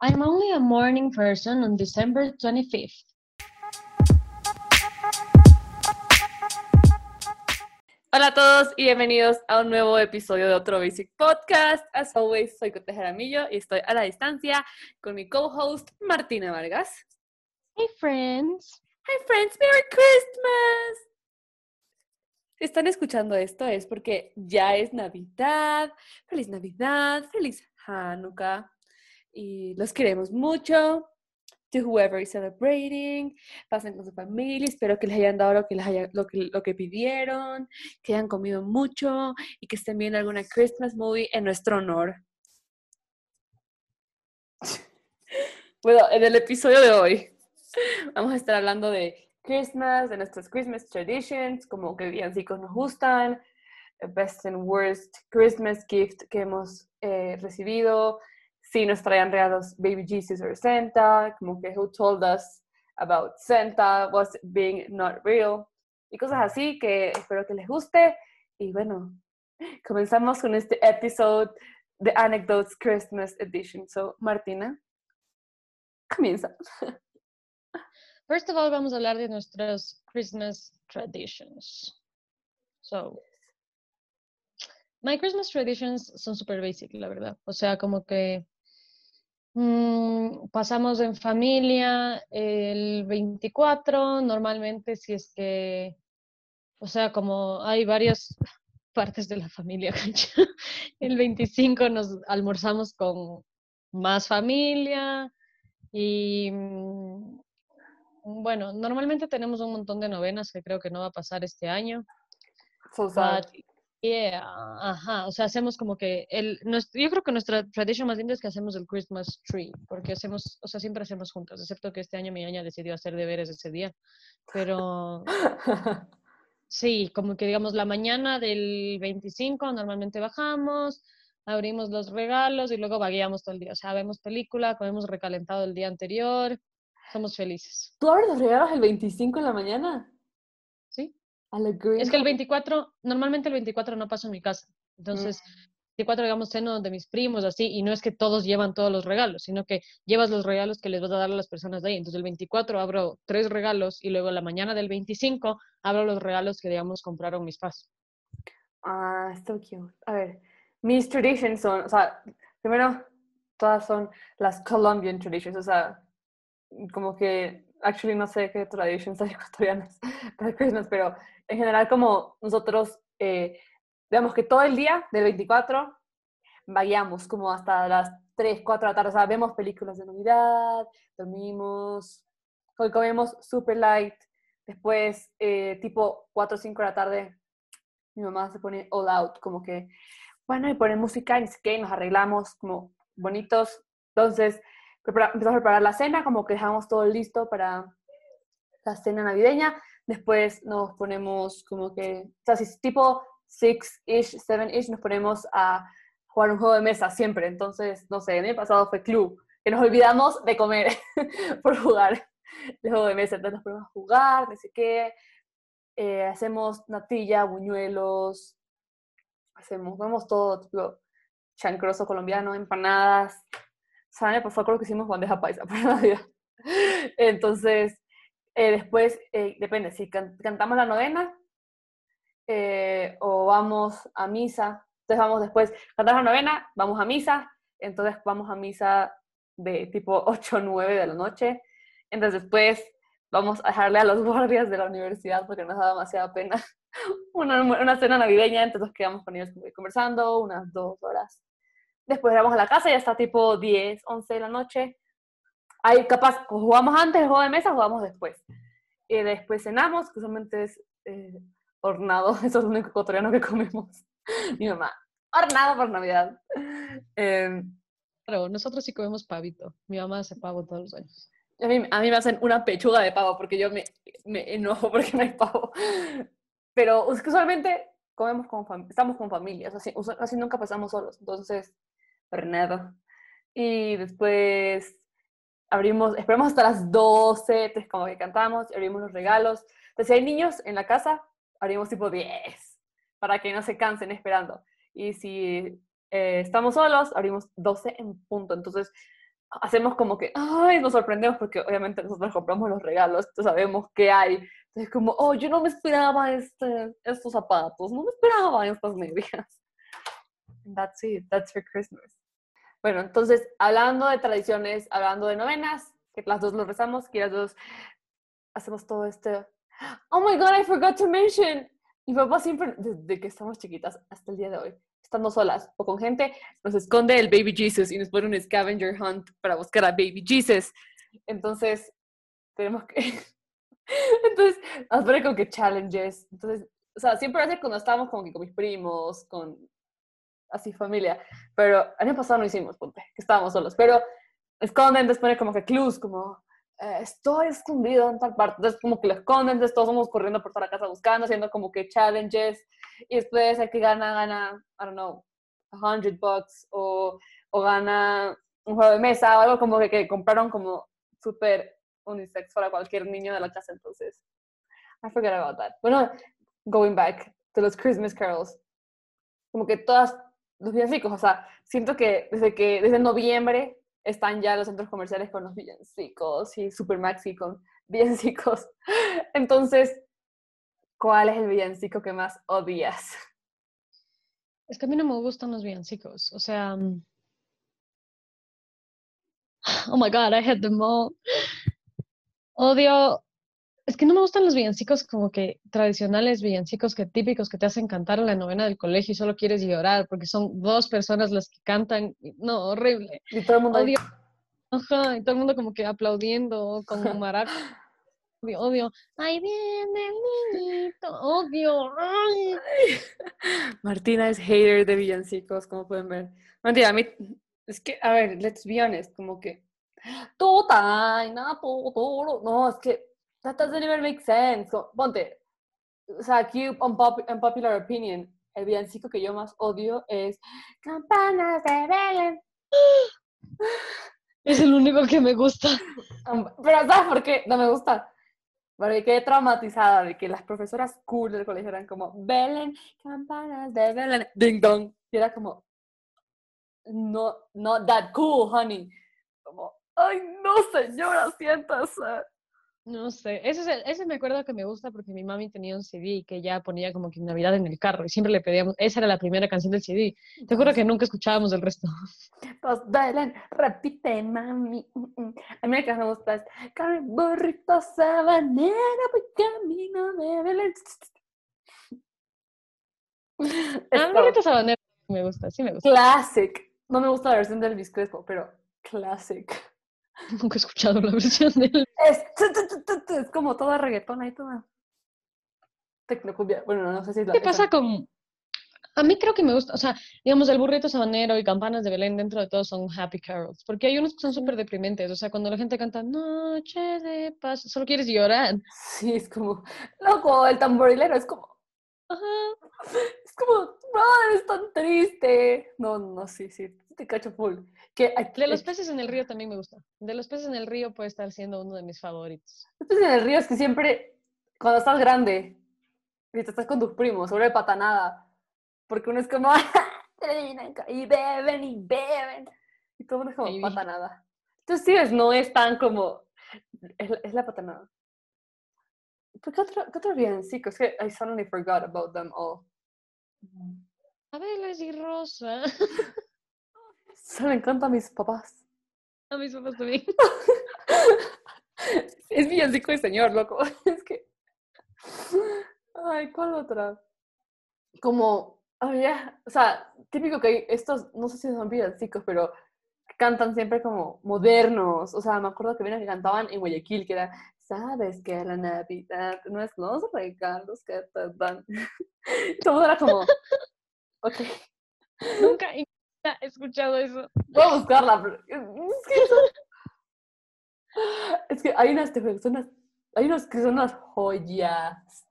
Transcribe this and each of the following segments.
I'm only a morning person on December 25th. Hola a todos y bienvenidos a un nuevo episodio de otro Basic Podcast. As always, soy Cote Jaramillo y estoy a la distancia con mi co-host Martina Vargas. Hey friends. Hi friends, Merry Christmas. Si están escuchando esto es porque ya es Navidad. Feliz Navidad, feliz Hanukkah. Y los queremos mucho. To whoever is celebrating, pasen con su familia, espero que les hayan dado lo que, les haya, lo, que, lo que pidieron, que hayan comido mucho y que estén viendo alguna Christmas movie en nuestro honor. Bueno, en el episodio de hoy vamos a estar hablando de Christmas, de nuestras Christmas traditions, como que villancicos nos gustan, best and worst Christmas gift que hemos eh, recibido, si nos traían regalos Baby Jesus o Santa, como que who told us about Santa, was being not real, y cosas así que espero que les guste. Y bueno, comenzamos con este episodio de Anecdotes Christmas Edition. So, Martina, comienza. First of all, vamos a hablar de nuestras Christmas traditions. So, my Christmas traditions son super basic, la verdad. O sea, como que mm, pasamos en familia el 24, normalmente si es que, o sea, como hay varias partes de la familia, el 25 nos almorzamos con más familia y mm, bueno, normalmente tenemos un montón de novenas que creo que no va a pasar este año. But, yeah, ajá, o sea, hacemos como que el, nuestro, yo creo que nuestra tradición más linda es que hacemos el Christmas tree, porque hacemos, o sea, siempre hacemos juntas, excepto que este año mi ñaña decidió hacer deberes ese día, pero sí, como que digamos la mañana del 25 normalmente bajamos, abrimos los regalos y luego vagueamos todo el día, o sea, vemos película, comemos recalentado el día anterior, somos felices. ¿Tú abres los regalos el 25 en la mañana? ¿Sí? A la green Es que el 24, normalmente el 24 no paso en mi casa. Entonces, 24, digamos, ceno de mis primos, así, y no es que todos llevan todos los regalos, sino que llevas los regalos que les vas a dar a las personas de ahí. Entonces, el 24 abro tres regalos y luego la mañana del 25 abro los regalos que, digamos, compraron mis padres. Ah, so cute. A ver, mis traditions son, o sea, primero, todas son las Colombian traditions, o sea, como que, actually no sé qué traditions hay ecuatorianas para Christmas, pero en general como nosotros, eh, digamos que todo el día del 24 vayamos como hasta las 3, 4 de la tarde, o sea, vemos películas de Navidad, dormimos, hoy comemos super light, después eh, tipo 4 o 5 de la tarde mi mamá se pone all out, como que, bueno, y pone música y nos arreglamos como bonitos, entonces empezamos a preparar la cena, como que dejamos todo listo para la cena navideña. Después nos ponemos como que, o sea, si es tipo 6-ish, 7-ish, nos ponemos a jugar un juego de mesa siempre. Entonces, no sé, el año pasado fue club, que nos olvidamos de comer por jugar el juego de mesa. Entonces nos ponemos a jugar, no sé qué. Eh, hacemos natilla, buñuelos, hacemos, comemos todo, tipo chancroso colombiano, empanadas. O sea, el año pasado creo que hicimos bandeja paisa para Navidad. Entonces, eh, después, eh, depende, si can- cantamos la novena eh, o vamos a misa. Entonces vamos después, cantamos la novena, vamos a misa, entonces vamos a misa de tipo 8 o 9 de la noche. Entonces después vamos a dejarle a los guardias de la universidad porque nos da demasiada pena una, una cena navideña, entonces quedamos con ellos conversando unas dos horas. Después vamos a la casa, ya está tipo 10, 11 de la noche. Ahí capaz, o jugamos antes el juego de mesa, jugamos después. Y después cenamos, que usualmente es eh, hornado, eso es lo único ecuatoriano que comemos. Mi mamá, hornado por Navidad. Eh, Claro, nosotros sí comemos pavito. Mi mamá hace pavo todos los años. a, mí, a mí me hacen una pechuga de pavo porque yo me, me enojo porque no hay pavo. Pero usualmente comemos con estamos con familias, así, usa- así nunca pasamos solos, entonces, nada. Y después abrimos, esperamos hasta las 12, entonces como que cantamos, abrimos los regalos. Entonces, si hay niños en la casa, abrimos tipo 10, para que no se cansen esperando. Y si eh, estamos solos, abrimos 12 en punto. Entonces, hacemos como que, ay, nos sorprendemos porque obviamente nosotros compramos los regalos, entonces sabemos qué hay. Entonces como, oh, yo no me esperaba este, estos zapatos, no me esperaba estas medias. That's it, that's for Christmas. Bueno, entonces, hablando de tradiciones, hablando de novenas, que las dos lo rezamos, que las dos hacemos todo este... Oh my God, I forgot to mention. Mi papá siempre, desde que estamos chiquitas hasta el día de hoy, estando solas o con gente, nos esconde el Baby Jesus y nos pone un scavenger hunt para buscar a Baby Jesus. Entonces, tenemos que... Entonces, nos pone como que challenges. Entonces, o sea, siempre hace cuando estábamos como que con mis primos, con así familia. Pero el año pasado no hicimos, ponte, que estábamos solos. Pero esconden, después pone como que clues, como eh, estoy escondido en tal parte. Entonces, como que lo esconden, entonces todos vamos corriendo por toda la casa buscando, haciendo como que challenges. Y después el que gana, gana, I don't know, 100 bucks o, o gana un juego de mesa o algo como que, que compraron como súper unisex para cualquier niño de la casa. Entonces, I forget about that. Bueno, going back to los Christmas carols. Como que todas los villancicos, o sea, siento que desde que desde noviembre están ya los centros comerciales con los villancicos y Supermaxi con villancicos. Entonces, ¿cuál es el villancico que más odias? Es que a mí no me gustan los villancicos, o sea, mm, oh my god, I hate them all. Odio es que no me gustan los villancicos como que tradicionales, villancicos que típicos que te hacen cantar en la novena del colegio y solo quieres llorar porque son dos personas las que cantan. No, horrible. Y todo el mundo. Odio. Ajá, y todo el mundo como que aplaudiendo con maraca. Odio, odio. Ahí viene el niñito. Odio. Ay. Martina es hater de villancicos, como pueden ver. Mentira, a mí. Es que, a ver, let's be honest, como que. Todo. No, es que that doesn't even make sense. Ponte, o sea, aquí, un popular opinion, el villancico que yo más odio es Campanas de Belén. Es el único que me gusta. Pero ¿sabes por qué? No me gusta. Porque quedé traumatizada de que las profesoras cool del colegio eran como Belén, campanas de Belén, ding dong. Y era como, no, not that cool, honey. Como, ay, no, señora, siéntase. No sé, ese, ese me acuerdo que me gusta porque mi mami tenía un CD que ya ponía como que Navidad en el carro y siempre le pedíamos, esa era la primera canción del CD. Te juro que nunca escuchábamos el resto. Pues bailan, repite, mami. A mí que me gusta es, carne burrito sabanera, pues camino de Belén. A mí burrito sabanera me gusta, sí me gusta. Classic. No me gusta la versión del Elvis pero classic. Nunca he escuchado la versión de él. Es, es como toda reggaetona y toda tecnocumbia. Bueno, no sé si es la ¿Qué pasa con...? A mí creo que me gusta, o sea, digamos, el burrito sabanero y campanas de Belén dentro de todo son happy carols, porque hay unos que son súper deprimentes, o sea, cuando la gente canta Noche de paz, solo quieres llorar. Sí, es como, loco, el tamborilero es como... Ajá. Es como, no, es tan triste. No, no, sí, sí, te cacho full de los peces en el río también me gusta. De los peces en el río puede estar siendo uno de mis favoritos. Los peces en el río es que siempre, cuando estás grande, y te estás con tus primos, sobre patanada, porque uno es como, y beben y beben, y todo mundo es como patanada. Entonces, sí, no es tan como, es, la patanada. ¿Qué otro, qué otro Sí, Es que I suddenly forgot about them all. Abelas y Rosa. Se me encanta a mis papás. A mis papás también. es villancico de señor, loco. Es que. Ay, ¿cuál otra? Como, había, o sea, típico que hay estos, no sé si son villancicos, pero cantan siempre como modernos. O sea, me acuerdo que vienen que cantaban en Guayaquil, que era, sabes que la Navidad no es los regalos que te dan. Todo era como, ok. Nunca, he escuchado eso. Voy a buscarla. Es que, hay unas, hay unos que son unas joyas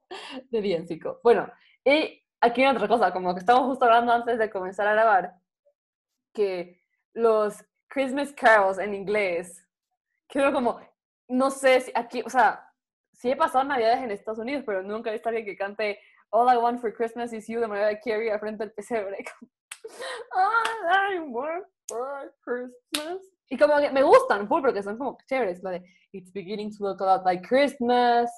de villancico. Bueno, y aquí hay otra cosa, como que estamos justo hablando antes de comenzar a grabar, que los Christmas carols en inglés, creo como, no sé si aquí, o sea, sí he pasado navidades en Estados Unidos, pero nunca he visto a alguien que cante All I Want for Christmas is You de Mariah Carey al frente del pesebre. All I want for Christmas. Y como que me gustan, full, porque son como chéveres. La de It's beginning to look a lot like Christmas.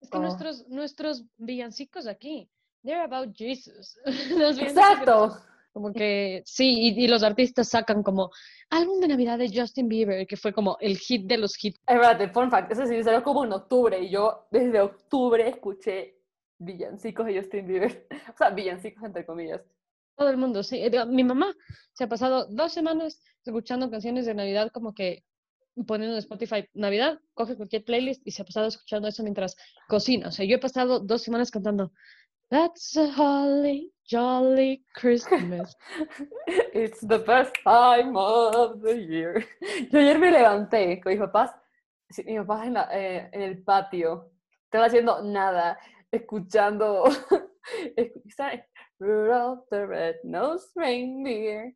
Es que Oh. nuestros, nuestros villancicos aquí, they're about Jesus. Exacto. Como que sí, y, y los artistas sacan como álbum de Navidad de Justin Bieber, que fue como el hit de los hits. Es verdad, fun fact, eso sí, salió como en octubre y yo desde octubre escuché villancicos de Justin Bieber. O sea, villancicos entre comillas. Todo el mundo, sí. Mi mamá se ha pasado dos semanas escuchando canciones de Navidad, como que poniendo en Spotify Navidad, coge cualquier playlist y se ha pasado escuchando eso mientras cocina. O sea, yo he pasado dos semanas cantando That's a holly, jolly Christmas. It's the best time of the year. Yo ayer me levanté con mis papás, mis papás en, la- eh, en el patio, estaba haciendo nada, escuchando, escuchando Rudolph the Red-Nosed Reindeer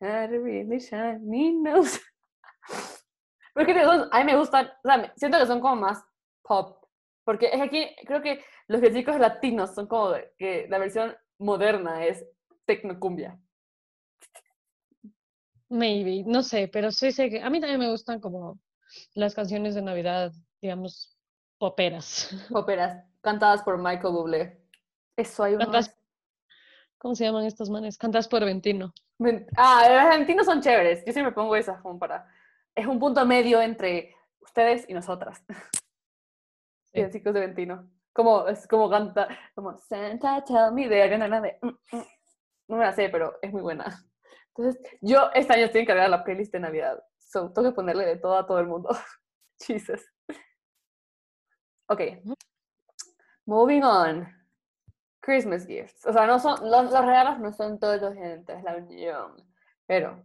had a really shiny nose. Porque digo, a mí me gustan, o sea, siento que son como más pop, porque es aquí, creo que los chicos latinos son como que la versión moderna es tecnocumbia. Maybe, no sé, pero sí sé que a mí también me gustan como las canciones de Navidad, digamos, poperas. óperas cantadas por Michael Bublé. Eso hay. Cantas- ¿Cómo se llaman estos manes? Cantas por Ventino. Ah, los argentinos son chéveres. Yo siempre pongo esas como para... Es un punto medio entre ustedes y nosotras. Sí. chicos de Ventino. Como, es como canta, como Santa tell me de Ariana Grande. Mm, mm. No me la sé, pero es muy buena. Entonces, yo este año estoy encargada de la playlist de Navidad. So, tengo que ponerle de todo a todo el mundo. Jesus. Ok. Moving on. Christmas gifts. O sea, no son, los, los regalos no son todos gente, es la unión. Pero,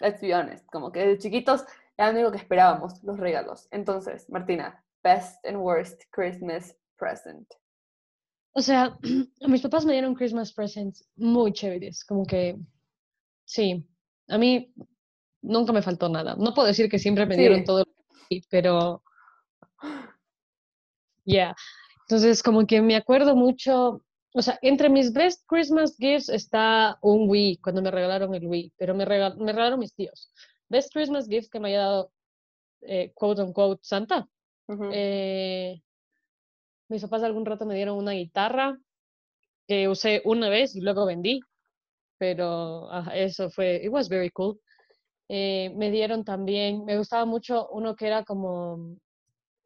let's be honest, como que de chiquitos era lo único que esperábamos, los regalos. Entonces, Martina, best and worst Christmas present. O sea, mis papás me dieron Christmas presents muy chéveres, como que sí, a mí nunca me faltó nada. No puedo decir que siempre me dieron todo, pero ya. Entonces, como que me acuerdo mucho, o sea, entre mis best Christmas gifts está un Wii, cuando me regalaron el Wii, pero me, regal- me regalaron mis tíos. Best Christmas gift que me haya dado, eh, quote unquote, Santa. Eh, mis papás algún rato me dieron una guitarra que usé una vez y luego vendí, pero eso fue, it was very cool. Eh, me dieron también, me gustaba mucho uno que era como,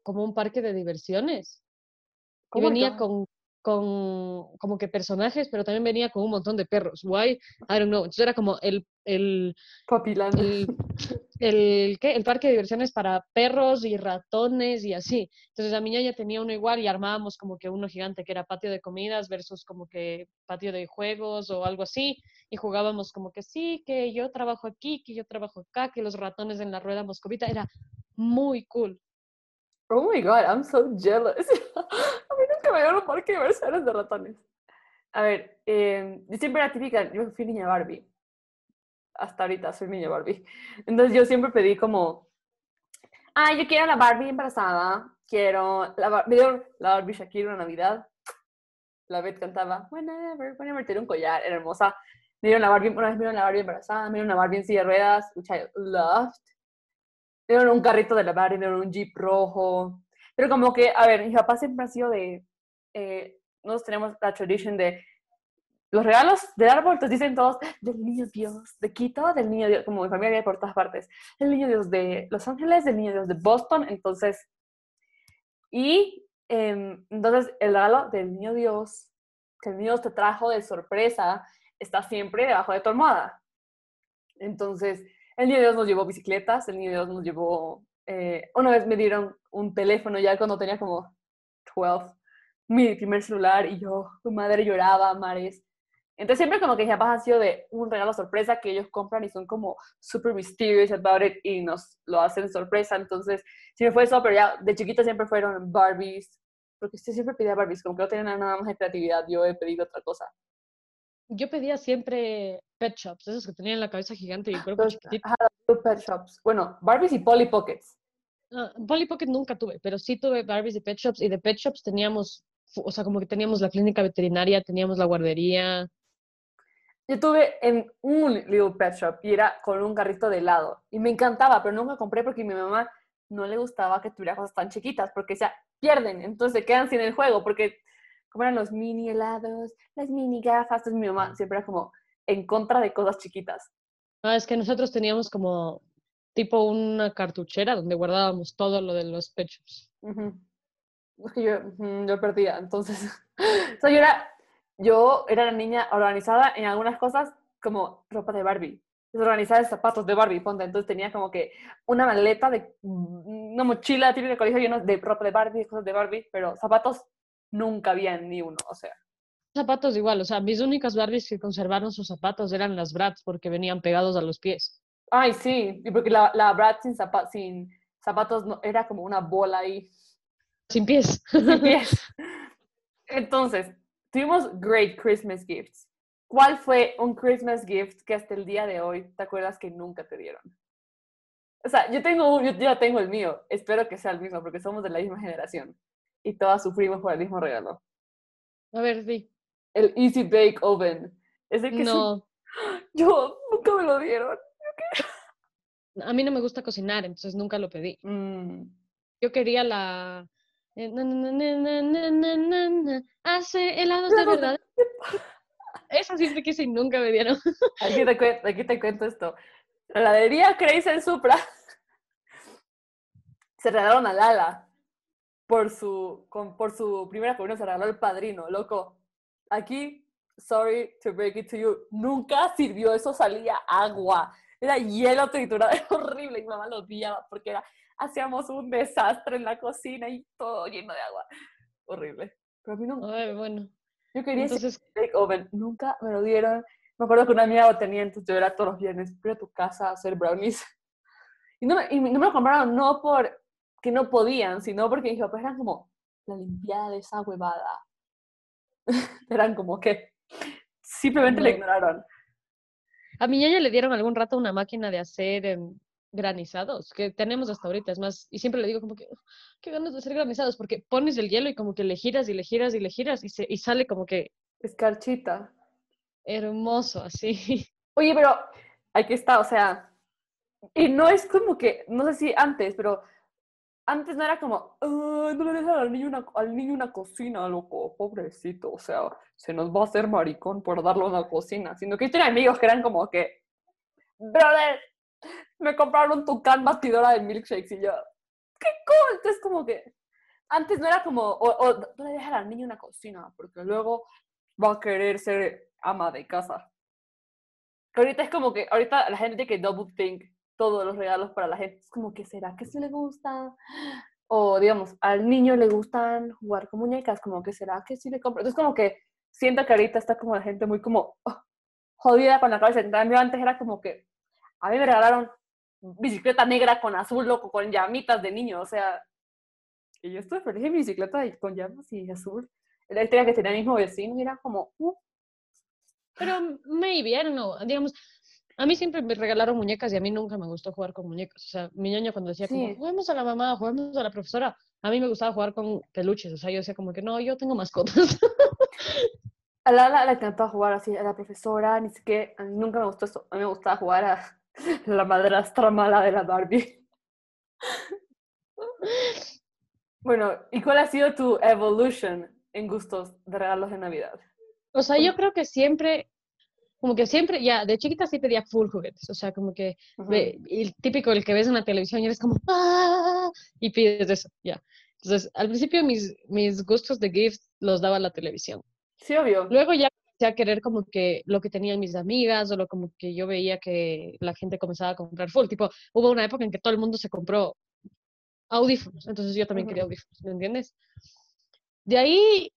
como un parque de diversiones y ¿Cómo venía con, con como que personajes, pero también venía con un montón de perros. Why? I don't know. Entonces era como el, el, Papiland. el, ¿qué? el parque de diversiones para perros y ratones y así. Entonces a mi ñaña tenía uno igual y armábamos como que uno gigante que era patio de comidas versus como que patio de juegos o algo así. Y jugábamos como que sí, que yo trabajo aquí, que yo trabajo acá, que los ratones en la rueda moscovita. Era muy cool. Oh my god, I'm so jealous. A mí nunca me dieron un parque de diversiones de ratones. A ver, eh, yo siempre era típica, yo fui niña Barbie. Hasta ahorita soy niña Barbie. Entonces yo siempre pedí como, ah, yo quiero la Barbie embarazada, quiero la, Bar- la Barbie Shakira una Navidad. La Beth cantaba, whenever, whenever, tenía un collar, era hermosa. Me dieron la Barbie, una vez me dieron la Barbie embarazada, me dieron una Barbie en silla de ruedas, which I loved. Me dieron un carrito de la Barbie, me dieron un Jeep rojo. Pero como que, a ver, mis papás siempre han sido de, eh, nosotros tenemos la tradición de los regalos del árbol, te dicen todos del niño Dios de Quito, del niño Dios, como mi familia hay por todas partes, del niño Dios de Los Ángeles, del niño Dios de Boston, entonces, y em, entonces el regalo del niño Dios, que el niño Dios te trajo de sorpresa, está siempre debajo de tu almohada. Entonces, el niño Dios nos llevó bicicletas, el niño Dios nos llevó, eh, una vez me dieron un teléfono ya cuando tenía como 12, mi primer celular y yo, mi madre lloraba, mares. Entonces siempre como que mis papás han sido de un regalo sorpresa que ellos compran y son como super mysterious about it y nos lo hacen sorpresa. Entonces siempre fue eso, pero ya de chiquita siempre fueron Barbies, porque usted siempre pedía Barbies, como que no tenían nada más de creatividad, yo he pedido otra cosa. Yo pedía siempre pet shops, esos que tenían la cabeza gigante y el cuerpo chiquitito. ajá, pet shops. Bueno, Barbies y Polly Pockets. Polly Pocket nunca tuve, pero sí tuve Barbies y Pet Shops. Y de Pet Shops teníamos, o sea, como que teníamos la clínica veterinaria, teníamos la guardería. Yo tuve en un Little Pet Shop y era con un carrito de helado. Y me encantaba, pero nunca compré porque mi mamá no le gustaba que tuviera cosas tan chiquitas porque se pierden, entonces se quedan sin el juego porque como eran los mini helados, las mini gafas, entonces mi mamá siempre era como en contra de cosas chiquitas. Ah, es que nosotros teníamos como tipo una cartuchera donde guardábamos todo lo de los pechos. Es que yo, yo perdía, entonces, o sea, yo era, yo era la niña organizada en algunas cosas como ropa de Barbie organizar zapatos de Barbie, ponte. Entonces tenía como que una maleta de una mochila típica de colegio llena de ropa de Barbie, cosas de Barbie, pero zapatos nunca había ni uno, o sea. Zapatos igual, o sea, mis únicas Barbies que conservaron sus zapatos eran las Bratz porque venían pegados a los pies. Ay, sí, y porque la, la Bratz sin, sin zapatos no, era como una bola ahí. Sin pies. Sin pies. Entonces, tuvimos great Christmas gifts. ¿Cuál fue un Christmas gift que hasta el día de hoy te acuerdas que nunca te dieron? O sea, yo tengo yo ya tengo el mío. Espero que sea el mismo porque somos de la misma generación y todas sufrimos por el mismo regalo. A ver, sí. El Easy Bake Oven. Que no. Yo nunca me lo dieron. A mí no me gusta cocinar, entonces nunca lo pedí. Mm. Yo quería la hace helados de verdad. Eso siempre quise y nunca me dieron. Aquí te, cuento, aquí te cuento esto. La heladería Crazy en Supra se regalaron a Lala por su, por su primera comunión, se regaló el padrino, loco. Aquí, sorry to break it to you, nunca sirvió eso, salía agua. Era hielo triturado, era horrible. Y mi mamá lo odiaba porque era, hacíamos un desastre en la cocina y todo lleno de agua. Horrible. Pero a mí no. Ay, bueno. Yo quería entonces, oven, nunca me lo dieron. Me acuerdo que una amiga lo tenía, entonces yo era todos los viernes, fui a tu casa a hacer brownies. Y no, me, y no me lo compraron no porque no podían, sino porque mis papás eran como la limpiada de esa huevada. eran como que simplemente le ignoraron. A mi niña le dieron algún rato una máquina de hacer em, granizados que tenemos hasta ahorita. Es más, y siempre le digo como que, qué ganas de hacer granizados, porque pones el hielo y como que le giras y le giras y le giras y, se, y sale como que... Escarchita. Hermoso, así. Oye, pero aquí está, o sea, y no es como que, no sé si antes, pero antes no era como, no le dejan al niño, una, al niño una cocina, loco, pobrecito, o sea, se nos va a hacer maricón por darle una cocina, sino que yo tenía amigos que eran como que, brother, me compraron tu can batidora de milkshakes y yo, qué cool. Entonces como que antes no era como, o, o no le dejar al niño una cocina, porque luego va a querer ser ama de casa. Que ahorita es como que, ahorita la gente que double think todos los regalos para la gente. Es como que, ¿será que sí le gusta? O digamos, al niño le gustan jugar con muñecas, como que, ¿será que sí le compra? Entonces como que siento que ahorita está como la gente muy como oh, jodida con la cabeza. En cambio antes era como que, a mí me regalaron bicicleta negra con azul, loco, con llamitas de niño, o sea, y yo estuve feliz en bicicleta con llamas y azul. La historia que tenía el mismo vecino era como, uh. Pero maybe, I don't know, digamos, a mí siempre me regalaron muñecas y a mí nunca me gustó jugar con muñecas. O sea, mi niño cuando decía como, juguemos a la mamá, juguemos a la profesora, a mí me gustaba jugar con peluches. O sea, yo decía como que no, yo tengo mascotas. A Lala le encantaba jugar así a la profesora, ni siquiera, a mí nunca me gustó eso. A mí me gustaba jugar a la madrastra mala de la Barbie. bueno, ¿y cuál ha sido tu evolution en gustos de regalos de Navidad? O sea, yo creo que siempre, como que siempre, ya, de chiquita sí pedía full juguetes, o sea, como que el típico, el que ves en la televisión y eres como, ¡ah! Y pides eso, ya. Entonces, al principio mis, mis gustos de gifts los daba la televisión. Sí, obvio. Luego ya a querer como que lo que tenían mis amigas o lo como que yo veía que la gente comenzaba a comprar full. Tipo, hubo una época en que todo el mundo se compró audífonos, entonces yo también quería audífonos, ¿me entiendes? De ahí,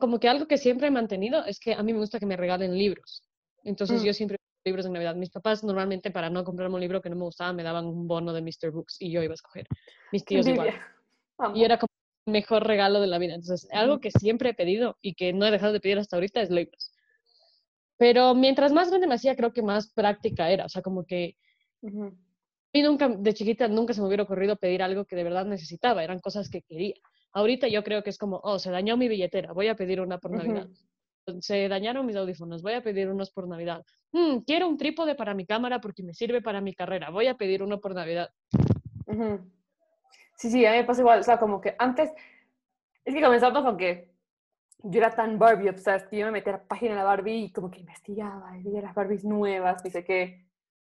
como que algo que siempre he mantenido es que a mí me gusta que me regalen libros. Entonces yo mm. siempre libros de Navidad. Mis papás normalmente para no comprarme un libro que no me gustaba me daban un bono de Mr. Books y yo iba a escoger. Mis tíos igual. Y era como mejor regalo de la vida. Entonces, algo que siempre he pedido y que no he dejado de pedir hasta ahorita es libros. Pero mientras más grande me hacía, creo que más práctica era. O sea, como que a mí nunca, de chiquita, nunca se me hubiera ocurrido pedir algo que de verdad necesitaba. Eran cosas que quería. Ahorita yo creo que es como, oh, se dañó mi billetera, voy a pedir una por Navidad. se dañaron mis audífonos, voy a pedir unos por Navidad. Mm, quiero un trípode para mi cámara porque me sirve para mi carrera, voy a pedir uno por Navidad. Sí, sí, a mí me pasa igual, o sea, como que antes, es que comenzamos con que yo era tan Barbie obsessed que yo me metía a la página de la Barbie y como que investigaba y veía las Barbies nuevas, dice que,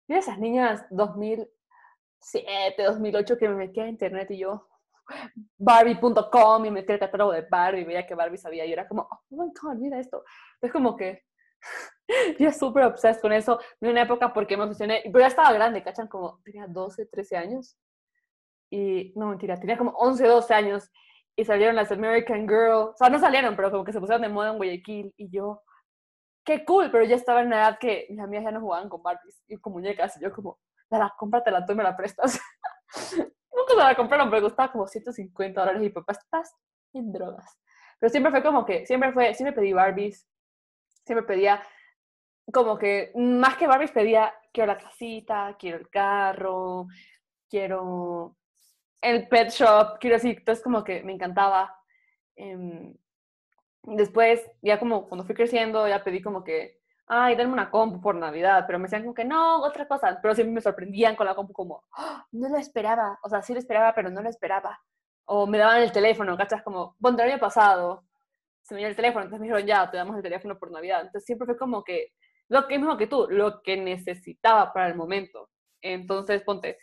mira esas niñas 2007, 2008 que me metía a internet y yo, Barbie.com y metía el catálogo de Barbie veía que Barbie sabía y yo era como, oh my god, mira esto. Es como que yo súper obsessed con eso en una época porque me obsesioné, pero ya estaba grande, ¿cachan? Como tenía 12, 13 años. Y no, mentira, tenía como 11, 12 años y salieron las American Girl. O sea, no salieron, pero como que se pusieron de moda en Guayaquil y yo, qué cool, pero ya estaba en una edad que mis amigas ya no jugaban con Barbies y con muñecas y yo como, la cómpratela tú y me la prestas. Nunca se la compraron, pero costaba como 150 dólares y papá, estás en drogas. Pero siempre fue como que, siempre fue, siempre pedí Barbies, siempre pedía como que, más que Barbies pedía, quiero la casita, quiero el carro, quiero el pet shop, quiero decir, entonces como que me encantaba. Em, después, ya como cuando fui creciendo, ya pedí como que, ay, denme una compu por Navidad, pero me decían como que no, otra cosa, pero siempre me sorprendían con la compu como, ¡Ah! no lo esperaba, o sea, sí lo esperaba, pero no lo esperaba. O me daban el teléfono, ¿cachas? Como, bueno, el año pasado se me dio el teléfono, entonces me dijeron, ya, te damos el teléfono por Navidad. Entonces siempre fue como que, lo que mismo que tú, lo que necesitaba para el momento. Entonces, ponte,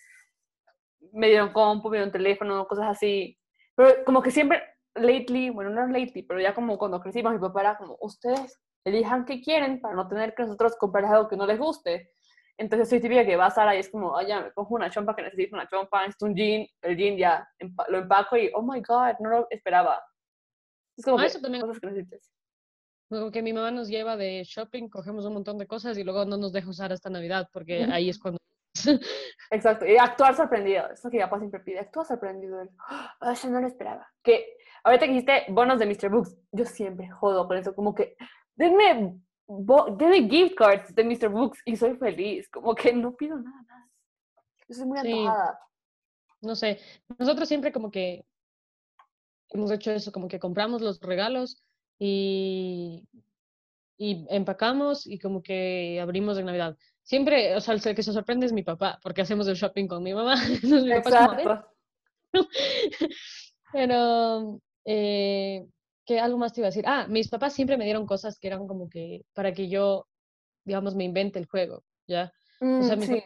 me dieron compu, me dieron teléfono, cosas así. Pero como que siempre, lately, bueno, no lately, pero ya como cuando crecimos, mi papá era como, ustedes elijan qué quieren para no tener que nosotros comprar algo que no les guste. Entonces soy típica que va a Sara y es como, ay, ya, me cojo una chompa que necesito una chompa, es un jean, el jean ya lo empaco y, oh my god, no lo esperaba. Es como ah, eso también cosas que necesites. Como que mi mamá nos lleva de shopping, cogemos un montón de cosas y luego no nos deja usar hasta Navidad, porque ahí es cuando Exacto, y actuar sorprendido, eso que ya papá siempre pide, actúa sorprendido, oh, eso no lo esperaba. Que ahorita que dijiste bonos de Mr. Books, yo siempre jodo con eso, como que denme, denme gift cards de Mr. Books y soy feliz, como que no pido nada más. Yo soy muy antojada. No sé, nosotros siempre como que hemos hecho eso, como que compramos los regalos y, y empacamos y como que abrimos de Navidad siempre, o sea, el que se sorprende es mi papá, porque hacemos el shopping con mi mamá. Exacto. Pero, eh, ¿qué algo más te iba a decir? Ah, mis papás siempre me dieron cosas que eran como que para que yo, digamos, me invente el juego, ¿ya? o sea, mm, mi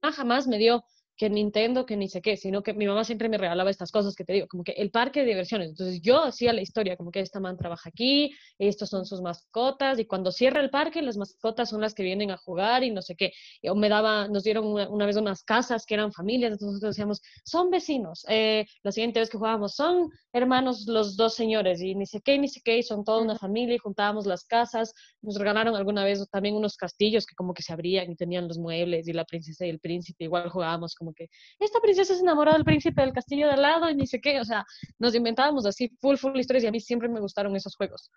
papá jamás me dio que Nintendo, que ni sé qué, sino que mi mamá siempre me regalaba estas cosas que te digo, como que el parque de diversiones. Entonces yo hacía la historia, como que esta man trabaja aquí, estos son sus mascotas, y cuando cierra el parque, las mascotas son las que vienen a jugar y no sé qué. Y me daba, nos dieron una, vez unas casas que eran familias, entonces nosotros decíamos, son vecinos. Eh, la siguiente vez que jugábamos, son hermanos los dos señores, y ni sé qué, ni sé qué, y son toda una familia, y juntábamos las casas. Nos regalaron alguna vez también unos castillos que como que se abrían y tenían los muebles, y la princesa y el príncipe, igual jugábamos como que esta princesa se enamoró del príncipe del castillo de al lado y ni sé qué, o sea, nos inventábamos así full, full historias y a mí siempre me gustaron esos juegos.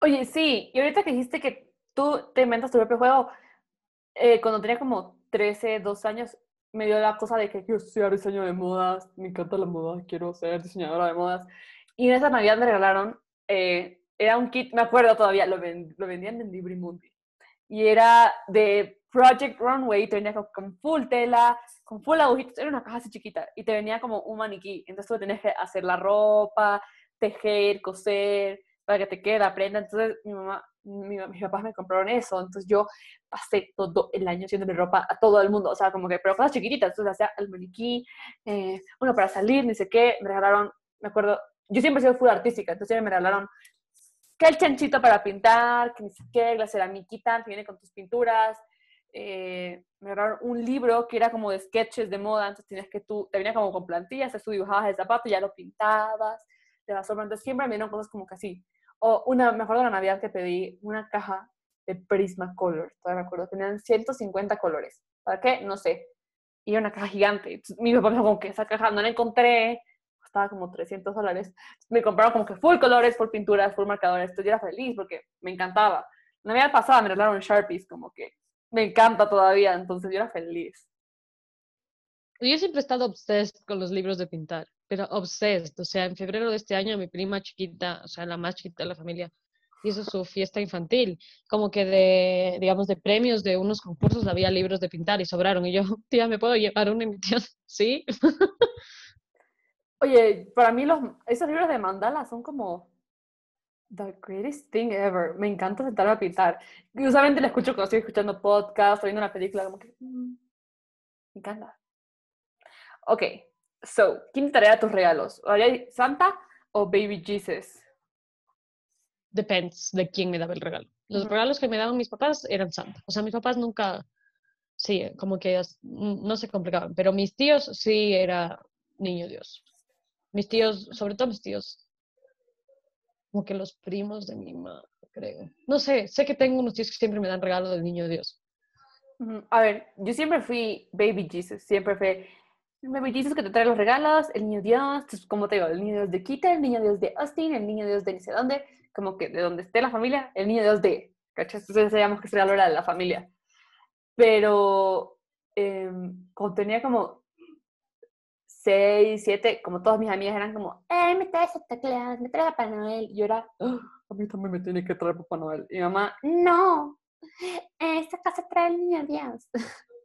Oye, sí, y ahorita que dijiste que tú te inventas tu propio juego, eh, cuando tenía como 13, 2 años, me dio la cosa de que quiero estudiar diseño de modas, me encanta la moda, quiero ser diseñadora de modas. Y en esa Navidad me regalaron, eh, era un kit, me acuerdo todavía, lo, lo vendían en Librimundi. Y era de Project Runway, te venía con, full tela, con full agujitos, era una caja así chiquita y te venía como un maniquí. Entonces tú tenías que hacer la ropa, tejer, coser, para que te quede la prenda. Entonces mi mamá, mi, mis papás me compraron eso. Entonces yo pasé todo el año haciéndole ropa a todo el mundo. O sea, como que, pero cosas chiquititas. Entonces hacía el maniquí, eh, bueno, para salir, ni sé qué. Me regalaron, me acuerdo, yo siempre he sido full artística. Entonces me regalaron que el chanchito para pintar, que ni sé qué, la ceramiquita que viene con tus pinturas eh, me regalaron un libro que era como de sketches de moda, entonces tenías que tú, te venía como con plantillas, tú dibujabas el zapato ya lo pintabas, de la sombra, entonces siempre me dieron cosas como que así. O una, me acuerdo de la Navidad que pedí una caja de Prismacolor, todavía me acuerdo, tenían 150 colores. ¿Para qué? No sé. Y era una caja gigante. mi papá me dijo como que esa caja no la encontré, costaba como 300 dólares. Me compraron como que full colores, full pinturas, full marcadores. Entonces yo era feliz porque me encantaba. La Navidad pasada me regalaron Sharpies, como que me encanta todavía, entonces yo era feliz. Yo siempre he estado obsessed con los libros de pintar, pero obsessed. O sea, en febrero de este año mi prima chiquita, o sea, la más chiquita de la familia, hizo su fiesta infantil, como que de, digamos, de premios de unos concursos había libros de pintar y sobraron. Y yo, tía, ¿me puedo llevar una? Y sí. Oye, para mí los, esos libros de mandala son como the greatest thing ever. Me encanta sentarme a pintar. Y usualmente la escucho cuando estoy escuchando podcast o viendo una película, como que mm, me encanta. Ok, so, ¿quién te traerá tus regalos? ¿Santa o Baby Jesus? Depends de quién me daba el regalo. Los regalos que me daban mis papás eran Santa. O sea, mis papás nunca, sí, como que no se complicaban, pero mis tíos sí era niño Dios. Mis tíos, sobre todo mis tíos, como que los primos de mi mamá, creo. No sé, sé que tengo unos tíos que siempre me dan regalo del niño Dios. A ver, yo siempre fui Baby Jesus, siempre fue Baby Jesus que te trae los regalos, el niño Dios, como te digo, el niño Dios de Kita, el niño Dios de Austin, el niño Dios de ni sé dónde, como que de donde esté la familia, el niño Dios de, ¿cachai? Entonces sabíamos que ese regalo era de la familia. Pero eh, cuando tenía como seis, siete, como todas mis amigas eran como, eh, me traes esta clase, me traes a Papá Noel. Y yo era, ah, a mí también me tiene que traer Papá Noel. Y mamá, no, esta casa trae el niño Dios.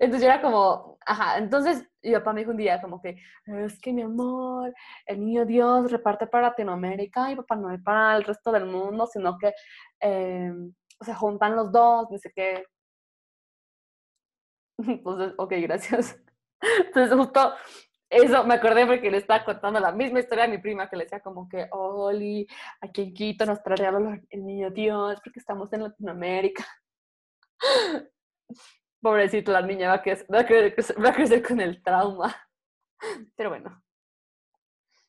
Entonces yo era como, ajá, entonces mi papá me dijo un día como que, es que mi amor, el niño Dios reparte para Latinoamérica y Papá Noel para el resto del mundo, sino que em, se juntan los dos, dice que... Entonces, ok, gracias. Entonces justo eso me acordé porque le estaba contando la misma historia a mi prima que le decía como que, Oli, aquí en Quito nos trae el niño Dios porque estamos en Latinoamérica. Pobrecito, la niña va a, crecer, va, a crecer, con el trauma. Pero bueno.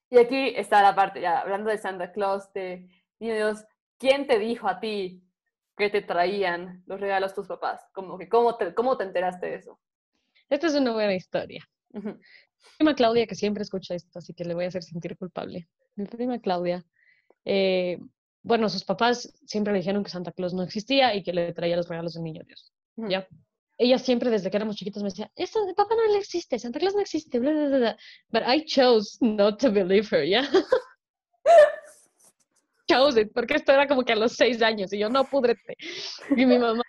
Y aquí está la parte, ya hablando de Santa Claus, de Niño Dios, ¿quién te dijo a ti que te traían los regalos tus papás? Como que, ¿cómo te, cómo te enteraste de eso? Esta es una buena historia. Prima Claudia, que siempre escucha esto, así que le voy a hacer sentir culpable. Mi prima Claudia, eh, bueno, sus papás siempre le dijeron que Santa Claus no existía y que le traía los regalos del niño Dios. ¿ya? Ella siempre, desde que éramos chiquitos, me decía, Esto, papá no existe, Santa Claus no existe, bla, bla, bla. But I chose not to believe her, ¿ya? chose it, porque esto era como que a los seis años y yo, no, pudrete. Y mi mamá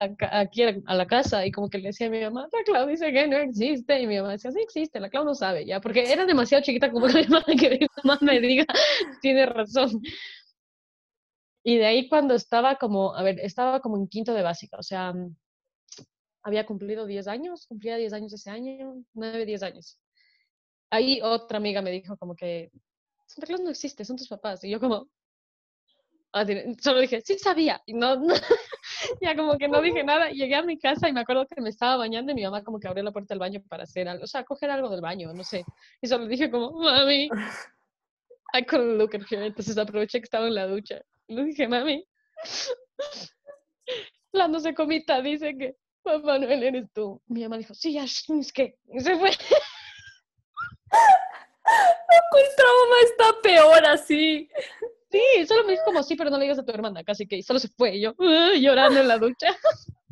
aquí a la casa y como que le decía a mi mamá, la Clau dice que no existe. Y mi mamá decía, sí existe, la Clau no sabe, ya, porque era demasiado chiquita como que mi mamá me diga, tiene razón. Y de ahí cuando estaba como, a ver, estaba como en quinto de básica, o sea, había cumplido 10 años, cumplía 10 años ese año, 9, 10 años. Ahí otra amiga me dijo como que, Santa Claus no existe, son tus papás. Y yo como, solo dije, sí sabía. Y no, ya como que no dije nada. Llegué a mi casa y me acuerdo que me estaba bañando y mi mamá como que abrió la puerta del baño para hacer algo, o sea, coger algo del baño, no sé. Y solo dije como, mami, I couldn't look at her. Entonces aproveché que estaba en la ducha. Y le dije, mami, la no se comita dice que Papá Noel eres tú. Mi mamá dijo, sí, ya, es que. Y se fue. El trauma está peor así. Sí, solo me dijo como sí, pero no le digas a tu hermana, casi que solo se fue. Yo llorando en la ducha.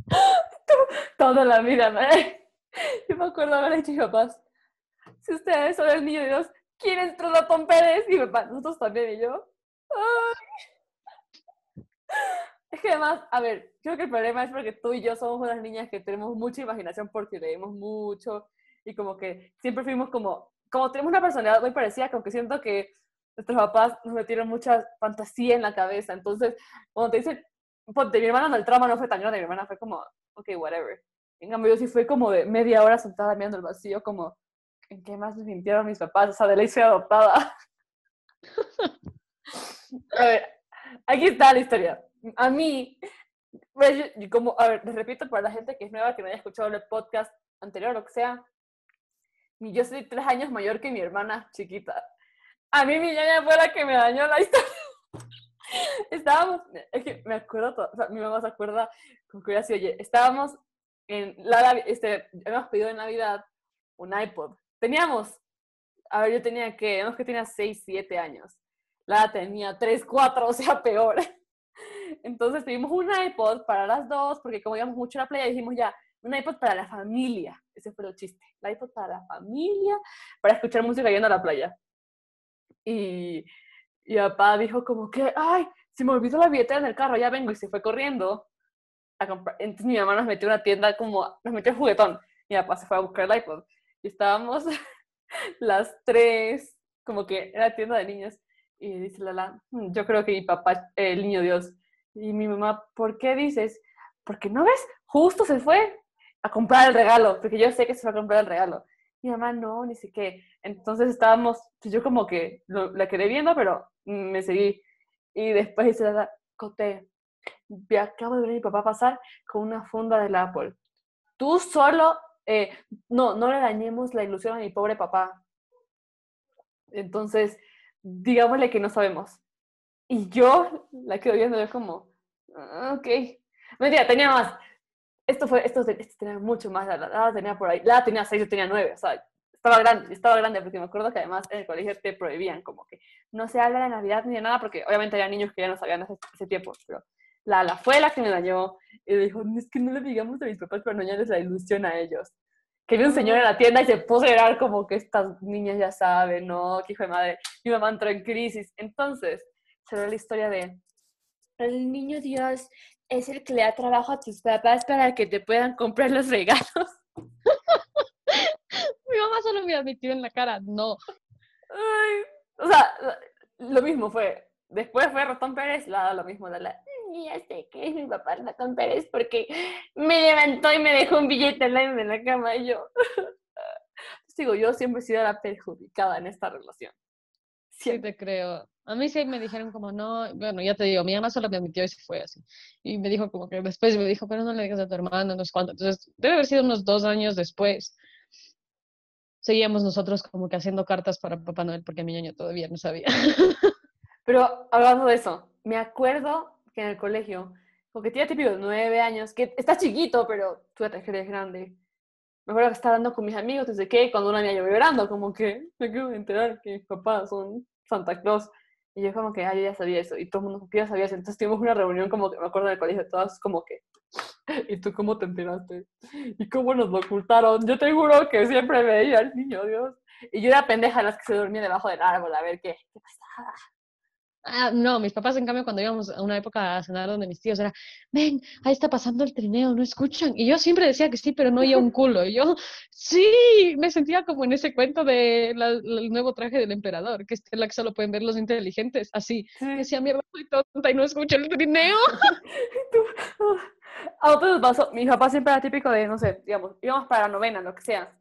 Toda la vida, ¿no? Yo me acuerdo haber dicho papás, si ustedes son el niño de Dios, ¿quién a Tom Pérez? Y papá, nosotros también, y yo. Ay. Es que además, a ver, creo que el problema es porque tú y yo somos unas niñas que tenemos mucha imaginación porque leemos mucho y como que siempre fuimos como, como tenemos una personalidad muy parecida, como que siento que nuestros papás nos metieron mucha fantasía en la cabeza. Entonces, cuando te dicen, de mi hermana el trauma no fue tan grande, mi hermana fue como, ok, whatever. En yo sí fue como de media hora sentada mirando el vacío, como, ¿en qué más me mintieron mis papás? O sea, de ley soy adoptada. a ver, aquí está la historia. A mí, pues, como, a ver, les repito para la gente que es nueva, que no haya escuchado el podcast anterior o lo que sea, yo soy tres años mayor que mi hermana chiquita. A mí mi ñaña fue la que me dañó la historia. Estábamos, es que me acuerdo todo, o sea, mi mamá se acuerda con así, oye, estábamos en la, este, hemos pedido en Navidad un iPod. Teníamos, a ver, yo tenía que, no que tenía 6, 7 años. La tenía 3, 4, o sea, peor. Entonces pedimos un iPod para las dos, porque como íbamos mucho a la playa, dijimos ya, un iPod para la familia. Ese fue el chiste. El iPod para la familia, para escuchar música yendo a la playa. Y, y papá dijo como que, ay, se me olvidó la billetera en el carro, ya vengo y se fue corriendo a comprar. Entonces mi mamá nos metió una tienda como, nos metió el juguetón. Mi papá se fue a buscar el iPod. Y estábamos las tres, como que era tienda de niños. Y dice Lala, "Mm, yo creo que mi papá, el niño Dios. Y mi mamá, ¿por qué dices? Porque no ves, justo se fue a comprar el regalo, porque yo sé que se fue a comprar el regalo. Mi mamá, no, ni sé qué. Entonces estábamos, pues yo como que lo- la quedé viendo, pero me seguí. Y después dice Cote, acabo de ver a mi papá pasar con una funda del Apple. Tú solo, eh, no, no le dañemos la ilusión a mi pobre papá. Entonces, digámosle que no sabemos. Y yo la quedo viendo, yo como, "Ah, ok. Mentira, tenía más. Esto fue, esto, esto tenía mucho más. La, la, tenía por ahí. La tenía seis, yo tenía nueve. O sea, estaba grande, estaba grande porque me acuerdo que además en el colegio te prohibían como que no se habla de Navidad ni de nada porque obviamente había niños que ya no sabían ese, ese tiempo. Pero la fue la que me dañó y dijo, es que no le digamos a mis papás para no dañarles la ilusión a ellos. Que vi un señor en la tienda y se puso a llorar como que estas niñas ya saben, no, que hijo de madre. Mi mamá entró en crisis. Entonces, se ve la historia de el niño Dios es el que le da trabajo a tus papás para que te puedan comprar los regalos. Mi mamá solo me admitió en la cara, no. Ay, o sea, lo mismo fue. Después fue Ratón Pérez, la, lo mismo de la. Ya sé que es mi papá Ratón Pérez porque me levantó y me dejó un billete en la, en la cama y yo. Digo, yo siempre he sido la perjudicada en esta relación. Sí te creo. A mí sí me dijeron como, no, bueno, ya te digo, mi mamá solo me admitió y se fue así. Y me dijo como que después me dijo, pero no le digas a tu hermano, no sé cuánto. Entonces, debe haber sido unos dos años después. Seguíamos nosotros como que haciendo cartas para Papá Noel porque mi niño todavía no sabía. Pero hablando de eso, me acuerdo que en el colegio, porque tenía típico nueve años, que está chiquito, pero tú ya te crees grande. Me acuerdo que estaba hablando con mis amigos, desde que cuando una niña yo llorando, como que me de enterar que mis papás son Santa Claus. Y yo como que, ah, yo ya sabía eso. Y todo el mundo que ya sabía eso. Entonces tuvimos una reunión como que, me acuerdo del colegio, todas como que, ¿y tú cómo te enteraste? ¿Y cómo nos lo ocultaron? Yo te juro que siempre veía al niño Dios. Y yo era pendeja las que se dormía debajo del árbol a ver qué, qué pasaba. Ah, no, mis papás, en cambio, cuando íbamos a una época a cenar donde mis tíos, era, ven, ahí está pasando el trineo, ¿no escuchan? Y yo siempre decía que sí, pero no oía un culo. Y yo, sí, me sentía como en ese cuento de la- la- el nuevo traje del emperador, que es la que solo pueden ver los inteligentes, así. Sí. Decía, mierda, soy tonta y no escucho el trineo. A otros nos pasó, mi papá siempre era típico de, no sé, digamos, íbamos para la novena, lo que sea.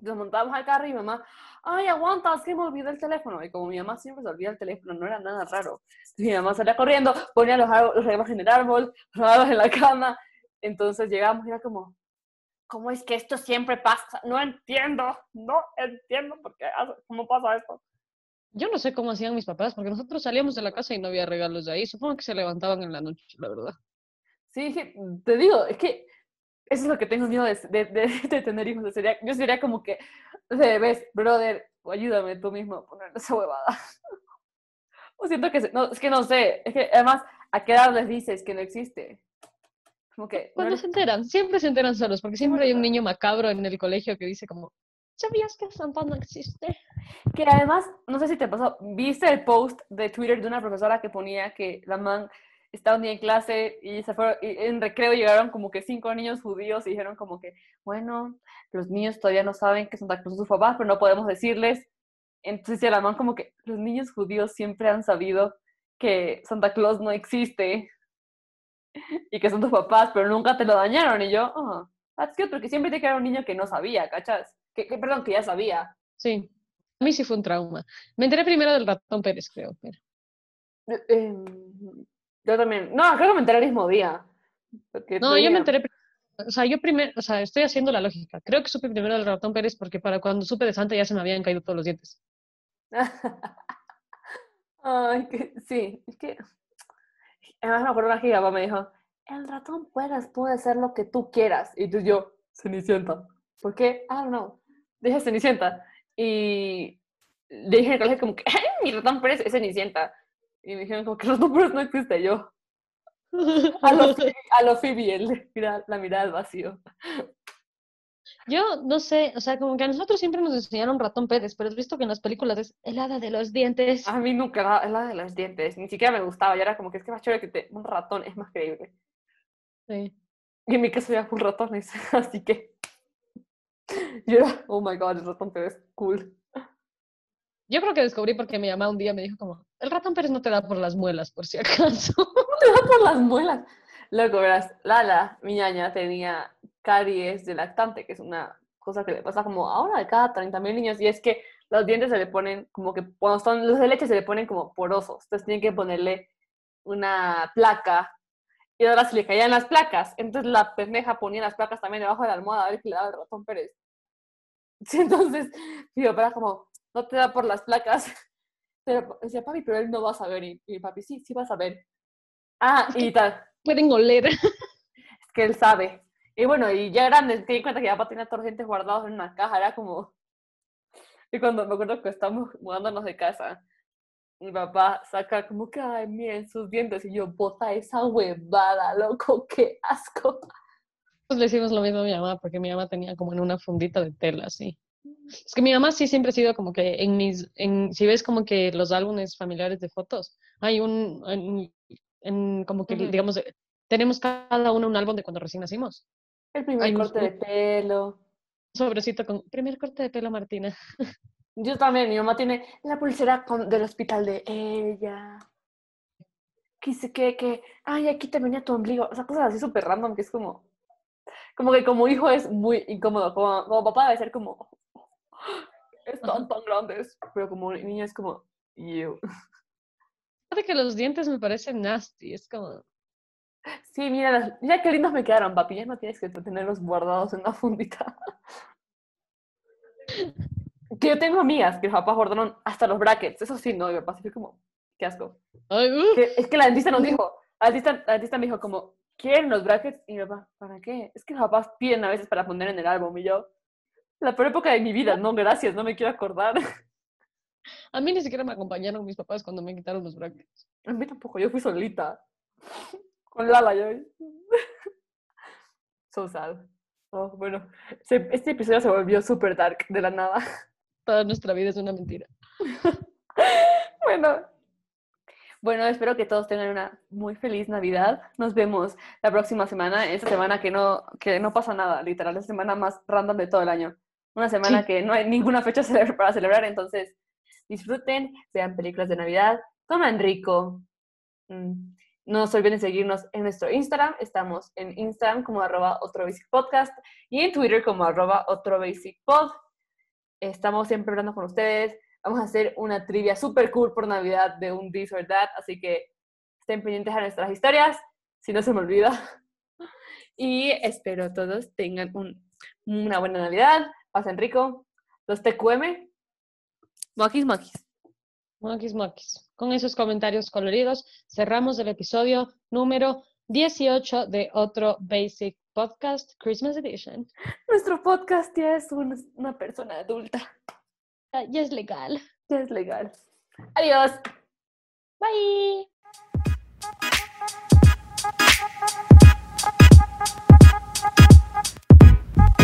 Nos montábamos al carro y mi mamá, ay, aguanta, es que me olvidé el teléfono. Y como mi mamá siempre se olvida el teléfono, no era nada raro. Mi mamá salía corriendo, ponía los, los regalos en el árbol, los regalos en la cama. Entonces llegamos y era como, ¿cómo es que esto siempre pasa? No entiendo, no entiendo por qué, hace- cómo pasa esto. Yo no sé cómo hacían mis papás, porque nosotros salíamos de la casa y no había regalos de ahí. Supongo que se levantaban en la noche, la verdad. Sí, te digo, es que eso es lo que tengo miedo de, de, de- de tener hijos. Sería, yo sería como que, ves, brother, ayúdame tú mismo a poner esa huevada. o siento que, no, es que no sé, es que además, ¿a qué edad les dices que no existe? Como que, no Cuando eres- se enteran, siempre se enteran solos, porque siempre hay un niño macabro en el colegio que dice como, ¿sabías que Santa no existe? que además, no sé si te pasó, ¿viste el post de Twitter de una profesora que ponía que la man estaba un día en clase y, se fue, y en recreo llegaron como que cinco niños judíos y dijeron como que, bueno, los niños todavía no saben que Santa Claus es sus papás, pero no podemos decirles. Entonces la man como que los niños judíos siempre han sabido que Santa Claus no existe y que son tus papás, pero nunca te lo dañaron. Y yo, oh, that's good, porque siempre te que era un niño que no sabía, ¿cachas? Que, que, perdón, que ya sabía. Sí, a mí sí fue un trauma. Me enteré primero del ratón Pérez, creo, pero... Eh, em, yo también. No, creo que me enteré el mismo día. porque No, yo tenía- me enteré, o sea, yo primero, o sea, estoy haciendo la lógica. Creo que supe primero del ratón Pérez porque para cuando supe de Santa ya se me habían caído todos los dientes. Ay, que, sí, es que. Además, me acuerdo una papá me dijo: El ratón puedes, puede ser lo que tú quieras. Y entonces yo, Cenicienta. ¿Por qué? I don't know. Dije Cenicienta. Y le dije en el colegio, como que, "Ay, mi ratón Pérez es Cenicienta. Y me dijeron, como que ratón Pérez no existe. Yo, a lo, Phoebe- a lo Phoebe, mira, la mirada al vacío. Yo no sé, o sea, como que a nosotros siempre nos enseñaron ratón Pérez, pero has visto que en las películas es el hada de los dientes. A mí nunca era el hada de los dientes, ni siquiera me gustaba, ya era como que es que más chévere que te, un ratón es más creíble. Sí. Y en mi caso ya full ratones, así que yo era, oh my god, el ratón Pérez, cool. Yo creo que descubrí porque mi mamá un día me dijo como, el ratón Pérez no te da por las muelas, por si acaso. No te da por las muelas. Loco, verás, Lala, mi ñaña, tenía caries de lactante, que es una cosa que le pasa como ahora a cada 30 mil niños, y es que los dientes se le ponen como que cuando son los de leche se le ponen como porosos, entonces tienen que ponerle una placa y ahora se le caían las placas, entonces la pendeja ponía las placas también debajo de la almohada a ver qué le daba el ratón Pérez. Entonces mi papá era como, no te da por las placas, pero decía, papi, pero él no va a saber, y, y papi, sí, sí va a saber. Ah, y tal, Pueden oler. es que él sabe. Y bueno, y ya grande, te di cuenta que mi papá tenía todos los dientes guardados en una caja, era como... Y cuando me acuerdo que estábamos mudándonos de casa, mi papá saca como que, ay, miren sus dientes, y yo, bota esa huevada, loco, qué asco. Pues le hicimos lo mismo a mi mamá, porque mi mamá tenía como en una fundita de tela, así. Es que mi mamá sí siempre ha sido como que en mis, en, si ves como que los álbumes familiares de fotos, hay un, en, en como que, digamos, tenemos cada uno un álbum de cuando recién nacimos. El primer corte de pelo. Sobrecito con primer corte de pelo, Martina. Yo también, mi mamá tiene la pulsera con- del hospital de ella. Que dice que, que, ay, aquí te venía tu ombligo. O sea, cosas así súper random que es como, como que como hijo es muy incómodo. Como, como papá debe ser como, están tan grandes. Pero como niño es como, you. De que los dientes me parecen nasty, es como, Sí, mira, mira qué lindos me quedaron, papi. Ya no tienes que tenerlos guardados en una fundita. que yo tengo amigas que los papás guardaron hasta los brackets. Eso sí, no, mi papá fue como, qué asco. ay, uh, que- es que la dentista nos dijo, la dentista, la dentista me dijo como, ¿quieren los brackets? Y mi papá, ¿para qué? Es que los papás piden a veces para poner en el álbum y yo, la peor época de mi vida, no, gracias, no me quiero acordar. a mí ni siquiera me acompañaron mis papás cuando me quitaron los brackets. A mí tampoco, yo fui solita. Con Lala, yo. So sad. Oh, bueno, este episodio se volvió súper dark de la nada. Toda nuestra vida es una mentira. Bueno. Bueno, espero que todos tengan una muy feliz Navidad. Nos vemos la próxima semana, esta semana que no, que no pasa nada, literal, es la semana más random de todo el año. Una semana Sí. que no hay ninguna fecha para celebrar, entonces disfruten, vean películas de Navidad, coman rico. Mm, No se olviden seguirnos en nuestro Instagram. Estamos en Instagram como arroba otro basic podcast y en Twitter como arroba otro basic pod. Estamos siempre hablando con ustedes. Vamos a hacer una trivia super cool por Navidad de un this or that, así que estén pendientes a nuestras historias, si no se me olvida. Y espero todos tengan un- una buena Navidad, pasen rico. Los TQM, maquis maquis. Moquis, moquis. Con esos comentarios coloridos, cerramos el episodio número 18 de otro Basic Podcast Christmas Edition. Nuestro podcast ya es un- una persona adulta, Ya es legal. ya es legal. Adiós. Bye.